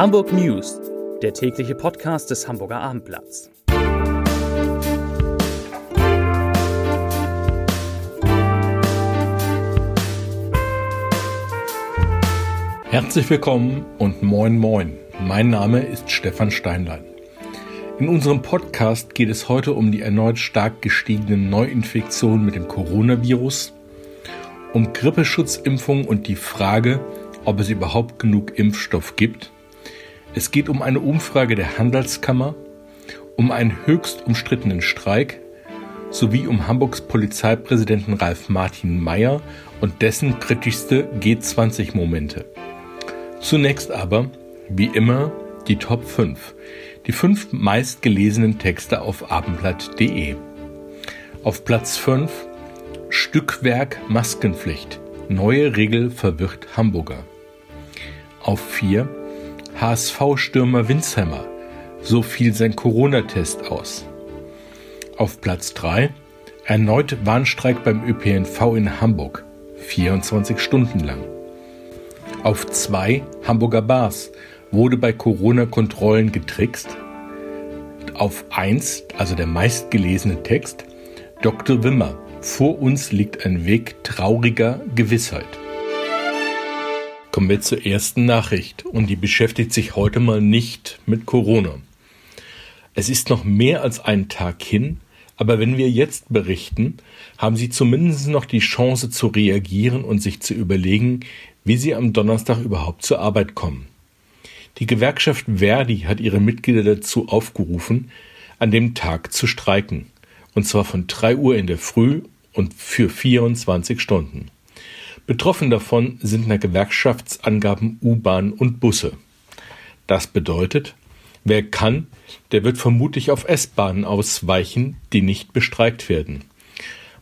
Hamburg News, der tägliche Podcast des Hamburger Abendblatts. Herzlich willkommen und moin moin. Mein Name ist Stefan Steinlein. In unserem Podcast geht es heute um die erneut stark gestiegenen Neuinfektionen mit dem Coronavirus, um Grippeschutzimpfungen und die Frage, ob es überhaupt genug Impfstoff gibt. Es geht um eine Umfrage der Handelskammer, um einen höchst umstrittenen Streik sowie um Hamburgs Polizeipräsidenten Ralf Martin Mayer und dessen kritischste G20-Momente. Zunächst aber, wie immer, die Top 5. Die fünf meistgelesenen Texte auf abendblatt.de. Auf Platz 5 Stückwerk Maskenpflicht. Neue Regel verwirrt Hamburger. Auf 4 HSV-Stürmer Winsheimer. So fiel sein Corona-Test aus. Auf Platz 3 erneut Warnstreik beim ÖPNV in Hamburg. 24 Stunden lang. Auf 2 Hamburger Bars wurde bei Corona-Kontrollen getrickst. Auf 1, also der meistgelesene Text, Dr. Wimmer. Vor uns liegt ein Weg trauriger Gewissheit. Kommen wir zur ersten Nachricht und die beschäftigt sich heute mal nicht mit Corona. Es ist noch mehr als ein Tag hin, aber wenn wir jetzt berichten, haben Sie zumindest noch die Chance zu reagieren und sich zu überlegen, wie Sie am Donnerstag überhaupt zur Arbeit kommen. Die Gewerkschaft Verdi hat ihre Mitglieder dazu aufgerufen, an dem Tag zu streiken, und zwar von 3 Uhr in der Früh und für 24 Stunden. Betroffen davon sind nach Gewerkschaftsangaben U-Bahn und Busse. Das bedeutet, wer kann, der wird vermutlich auf S-Bahnen ausweichen, die nicht bestreikt werden.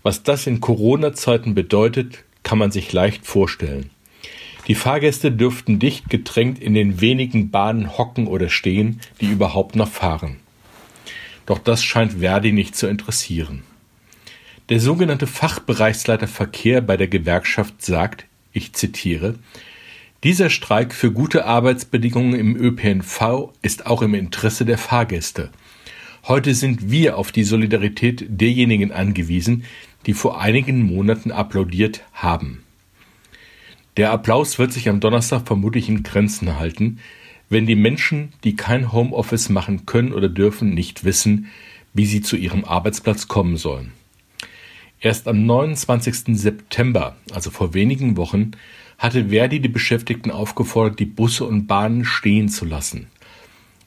Was das in Corona-Zeiten bedeutet, kann man sich leicht vorstellen. Die Fahrgäste dürften dicht gedrängt in den wenigen Bahnen hocken oder stehen, die überhaupt noch fahren. Doch das scheint Verdi nicht zu interessieren. Der sogenannte Fachbereichsleiter Verkehr bei der Gewerkschaft sagt, ich zitiere, dieser Streik für gute Arbeitsbedingungen im ÖPNV ist auch im Interesse der Fahrgäste. Heute sind wir auf die Solidarität derjenigen angewiesen, die vor einigen Monaten applaudiert haben. Der Applaus wird sich am Donnerstag vermutlich in Grenzen halten, wenn die Menschen, die kein Homeoffice machen können oder dürfen, nicht wissen, wie sie zu ihrem Arbeitsplatz kommen sollen. Erst am 29. September, also vor wenigen Wochen, hatte Verdi die Beschäftigten aufgefordert, die Busse und Bahnen stehen zu lassen.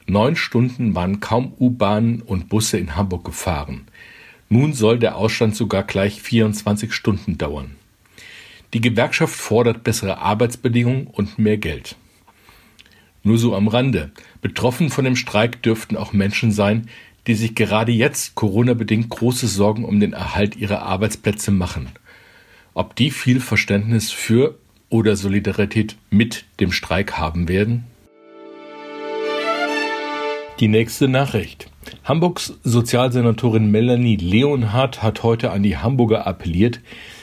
Neun Stunden waren kaum U-Bahnen und Busse in Hamburg gefahren. Nun soll der Ausstand sogar gleich 24 Stunden dauern. Die Gewerkschaft fordert bessere Arbeitsbedingungen und mehr Geld. Nur so am Rande. Betroffen von dem Streik dürften auch Menschen sein, die sich gerade jetzt Corona-bedingt große Sorgen um den Erhalt ihrer Arbeitsplätze machen. Ob die viel Verständnis für oder Solidarität mit dem Streik haben werden? Die nächste Nachricht. Hamburgs Sozialsenatorin Melanie Leonhardt hat heute an die Hamburger appelliert,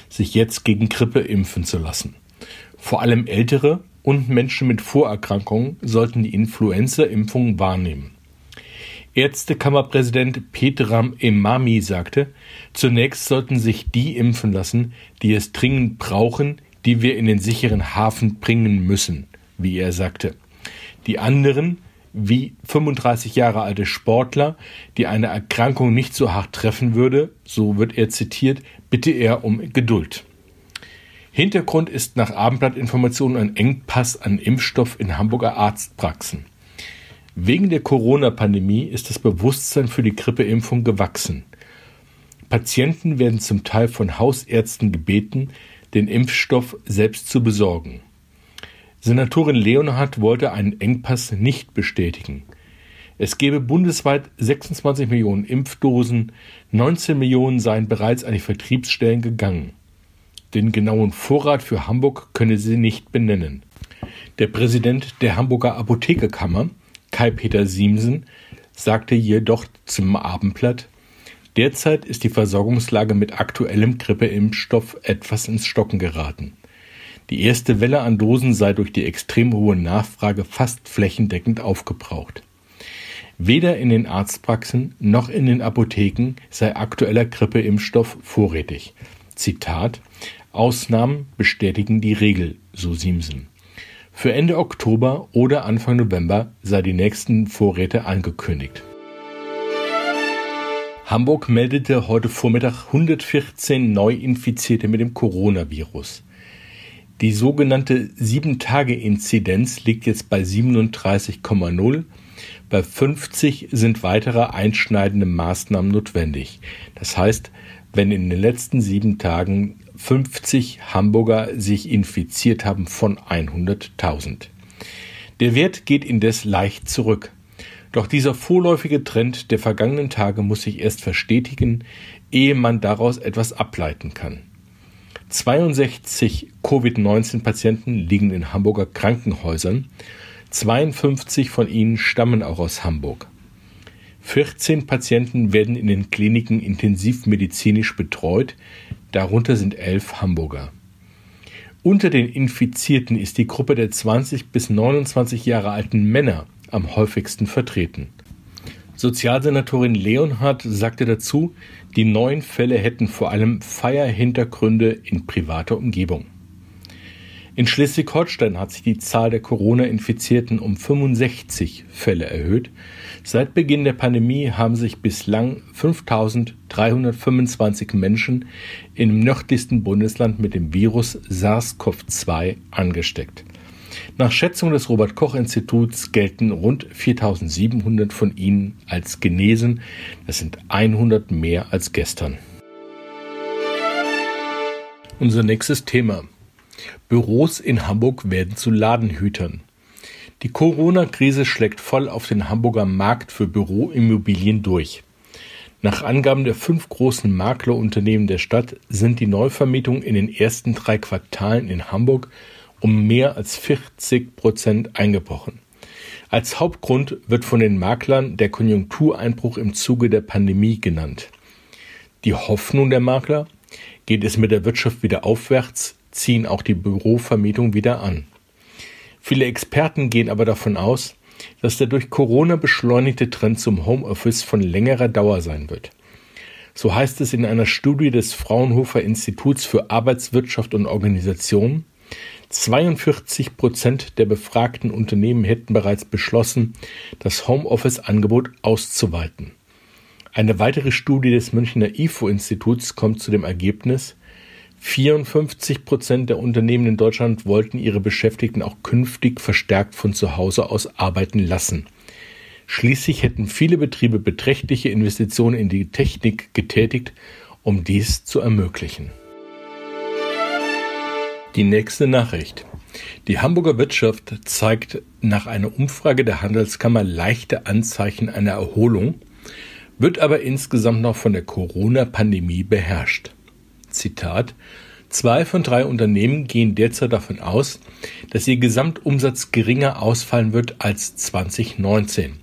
sich jetzt gegen Grippe impfen zu lassen. Vor allem Ältere und Menschen mit Vorerkrankungen sollten die Influenza-Impfung wahrnehmen. Ärztekammerpräsident Petram Emami sagte, zunächst sollten sich die impfen lassen, die es dringend brauchen, die wir in den sicheren Hafen bringen müssen, wie er sagte. Die anderen, wie 35 Jahre alte Sportler, die eine Erkrankung nicht so hart treffen würde, so wird er zitiert, bitte er um Geduld. Hintergrund ist nach Abendblattinformationen ein Engpass an Impfstoff in Hamburger Arztpraxen. Wegen der Corona-Pandemie ist das Bewusstsein für die Grippeimpfung gewachsen. Patienten werden zum Teil von Hausärzten gebeten, den Impfstoff selbst zu besorgen. Senatorin Leonhardt wollte einen Engpass nicht bestätigen. Es gebe bundesweit 26 Millionen Impfdosen, 19 Millionen seien bereits an die Vertriebsstellen gegangen. Den genauen Vorrat für Hamburg könne sie nicht benennen. Der Präsident der Hamburger Apothekerkammer Kai-Peter Siemsen sagte jedoch zum Abendblatt, derzeit ist die Versorgungslage mit aktuellem Grippeimpfstoff etwas ins Stocken geraten. Die erste Welle an Dosen sei durch die extrem hohe Nachfrage fast flächendeckend aufgebraucht. Weder in den Arztpraxen noch in den Apotheken sei aktueller Grippeimpfstoff vorrätig. Zitat Ausnahmen bestätigen die Regel, so Siemsen. Für Ende Oktober oder Anfang November sei die nächsten Vorräte angekündigt. Hamburg meldete heute Vormittag 114 Neuinfizierte mit dem Coronavirus. Die sogenannte 7-Tage-Inzidenz liegt jetzt bei 37,0. Bei 50 sind weitere einschneidende Maßnahmen notwendig. Das heißt, wenn in den letzten sieben Tagen 50 Hamburger sich infiziert haben von 100.000. Der Wert geht indes leicht zurück. Doch dieser vorläufige Trend der vergangenen Tage muss sich erst verstetigen, ehe man daraus etwas ableiten kann. 62 Covid-19-Patienten liegen in Hamburger Krankenhäusern. 52 von ihnen stammen auch aus Hamburg. 14 Patienten werden in den Kliniken intensivmedizinisch betreut, darunter sind elf Hamburger. Unter den Infizierten ist die Gruppe der 20 bis 29 Jahre alten Männer am häufigsten vertreten. Sozialsenatorin Leonhardt sagte dazu, die neuen Fälle hätten vor allem Feierhintergründe in privater Umgebung. In Schleswig-Holstein hat sich die Zahl der Corona-Infizierten um 65 Fälle erhöht. Seit Beginn der Pandemie haben sich bislang 5.325 Menschen im nördlichsten Bundesland mit dem Virus SARS-CoV-2 angesteckt. Nach Schätzung des Robert Koch Instituts gelten rund 4700 von ihnen als genesen. Das sind 100 mehr als gestern. Unser nächstes Thema. Büros in Hamburg werden zu Ladenhütern. Die Corona-Krise schlägt voll auf den Hamburger Markt für Büroimmobilien durch. Nach Angaben der fünf großen Maklerunternehmen der Stadt sind die Neuvermietungen in den ersten drei Quartalen in Hamburg um mehr als 40 Prozent eingebrochen. Als Hauptgrund wird von den Maklern der Konjunktureinbruch im Zuge der Pandemie genannt. Die Hoffnung der Makler, geht es mit der Wirtschaft wieder aufwärts, ziehen auch die Bürovermietung wieder an. Viele Experten gehen aber davon aus, dass der durch Corona beschleunigte Trend zum Homeoffice von längerer Dauer sein wird. So heißt es in einer Studie des Fraunhofer Instituts für Arbeitswirtschaft und Organisation, 42 Prozent der befragten Unternehmen hätten bereits beschlossen, das Homeoffice-Angebot auszuweiten. Eine weitere Studie des Münchner IFO-Instituts kommt zu dem Ergebnis, 54 Prozent der Unternehmen in Deutschland wollten ihre Beschäftigten auch künftig verstärkt von zu Hause aus arbeiten lassen. Schließlich hätten viele Betriebe beträchtliche Investitionen in die Technik getätigt, um dies zu ermöglichen. Die nächste Nachricht. Die Hamburger Wirtschaft zeigt nach einer Umfrage der Handelskammer leichte Anzeichen einer Erholung, wird aber insgesamt noch von der Corona-Pandemie beherrscht. Zitat Zwei von drei Unternehmen gehen derzeit davon aus, dass ihr Gesamtumsatz geringer ausfallen wird als 2019.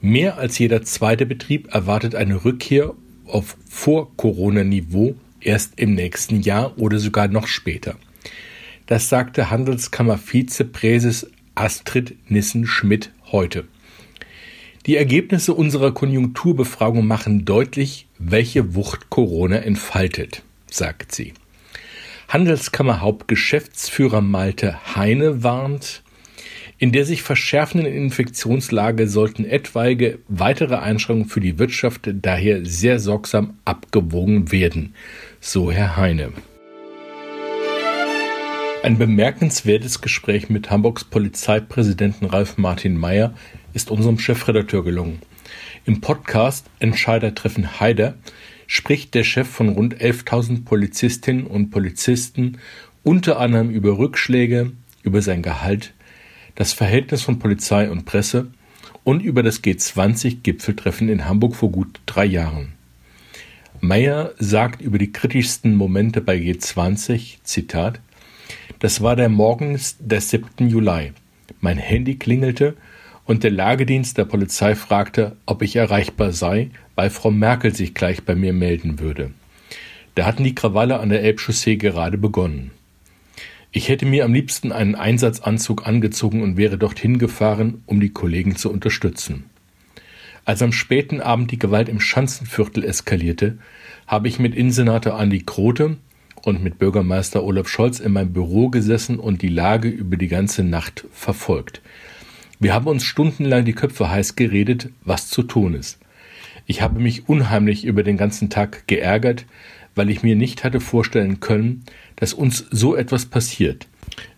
Mehr als jeder zweite Betrieb erwartet eine Rückkehr auf Vor-Corona-Niveau erst im nächsten Jahr oder sogar noch später. Das sagte Handelskammer-Vizepräses Astrid Nissen-Schmidt heute. Die Ergebnisse unserer Konjunkturbefragung machen deutlich, welche Wucht Corona entfaltet, sagt sie. Handelskammerhauptgeschäftsführer Malte Heine warnt, in der sich verschärfenden Infektionslage sollten etwaige weitere Einschränkungen für die Wirtschaft daher sehr sorgsam abgewogen werden, so Herr Heine. Ein bemerkenswertes Gespräch mit Hamburgs Polizeipräsidenten Ralf Martin Mayer ist unserem Chefredakteur gelungen. Im Podcast Entscheider treffen Haider spricht der Chef von rund 11.000 Polizistinnen und Polizisten unter anderem über Rückschläge, über sein Gehalt, das Verhältnis von Polizei und Presse und über das G20-Gipfeltreffen in Hamburg vor gut drei Jahren. Meyer sagt über die kritischsten Momente bei G20, Zitat, das war der Morgen des 7. Juli. Mein Handy klingelte und der Lagedienst der Polizei fragte, ob ich erreichbar sei, weil Frau Merkel sich gleich bei mir melden würde. Da hatten die Krawalle an der Elbchaussee gerade begonnen. Ich hätte mir am liebsten einen Einsatzanzug angezogen und wäre dorthin gefahren, um die Kollegen zu unterstützen. Als am späten Abend die Gewalt im Schanzenviertel eskalierte, habe ich mit Innensenator Andi Krote und mit Bürgermeister Olaf Scholz in meinem Büro gesessen und die Lage über die ganze Nacht verfolgt. Wir haben uns stundenlang die Köpfe heiß geredet, was zu tun ist. Ich habe mich unheimlich über den ganzen Tag geärgert, weil ich mir nicht hatte vorstellen können, dass uns so etwas passiert.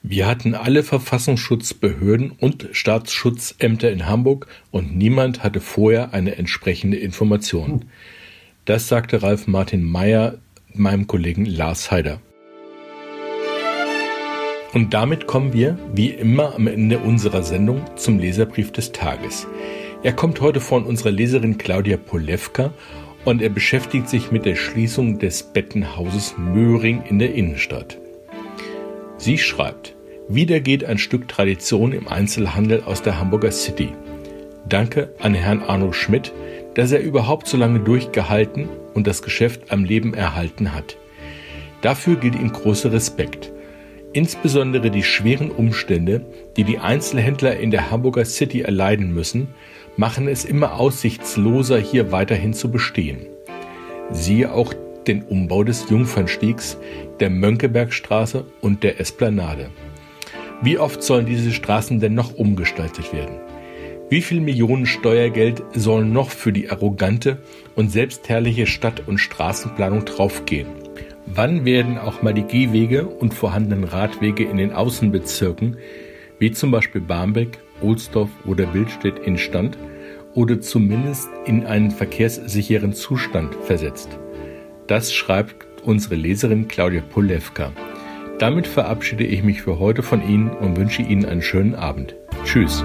Wir hatten alle Verfassungsschutzbehörden und Staatsschutzämter in Hamburg und niemand hatte vorher eine entsprechende Information. Das sagte Ralf Martin Meyer meinem Kollegen Lars Heider. Und damit kommen wir, wie immer am Ende unserer Sendung, zum Leserbrief des Tages. Er kommt heute von unserer Leserin Claudia Polewka und er beschäftigt sich mit der Schließung des Bettenhauses Möhring in der Innenstadt. Sie schreibt, wieder geht ein Stück Tradition im Einzelhandel aus der Hamburger City. Danke an Herrn Arno Schmidt, dass er überhaupt so lange durchgehalten und das Geschäft am Leben erhalten hat. Dafür gilt ihm großer Respekt. Insbesondere die schweren Umstände, die die Einzelhändler in der Hamburger City erleiden müssen, machen es immer aussichtsloser, hier weiterhin zu bestehen. Siehe auch den Umbau des Jungfernstiegs, der Mönckebergstraße und der Esplanade. Wie oft sollen diese Straßen denn noch umgestaltet werden? Wie viel Millionen Steuergeld sollen noch für die arrogante und selbstherrliche Stadt- und Straßenplanung draufgehen? Wann werden auch mal die Gehwege und vorhandenen Radwege in den Außenbezirken, wie zum Beispiel Barmbek, Ohlsdorf oder Bildstedt instand oder zumindest in einen verkehrssicheren Zustand versetzt. Das schreibt unsere Leserin Claudia Polewka. Damit verabschiede ich mich für heute von Ihnen und wünsche Ihnen einen schönen Abend. Tschüss.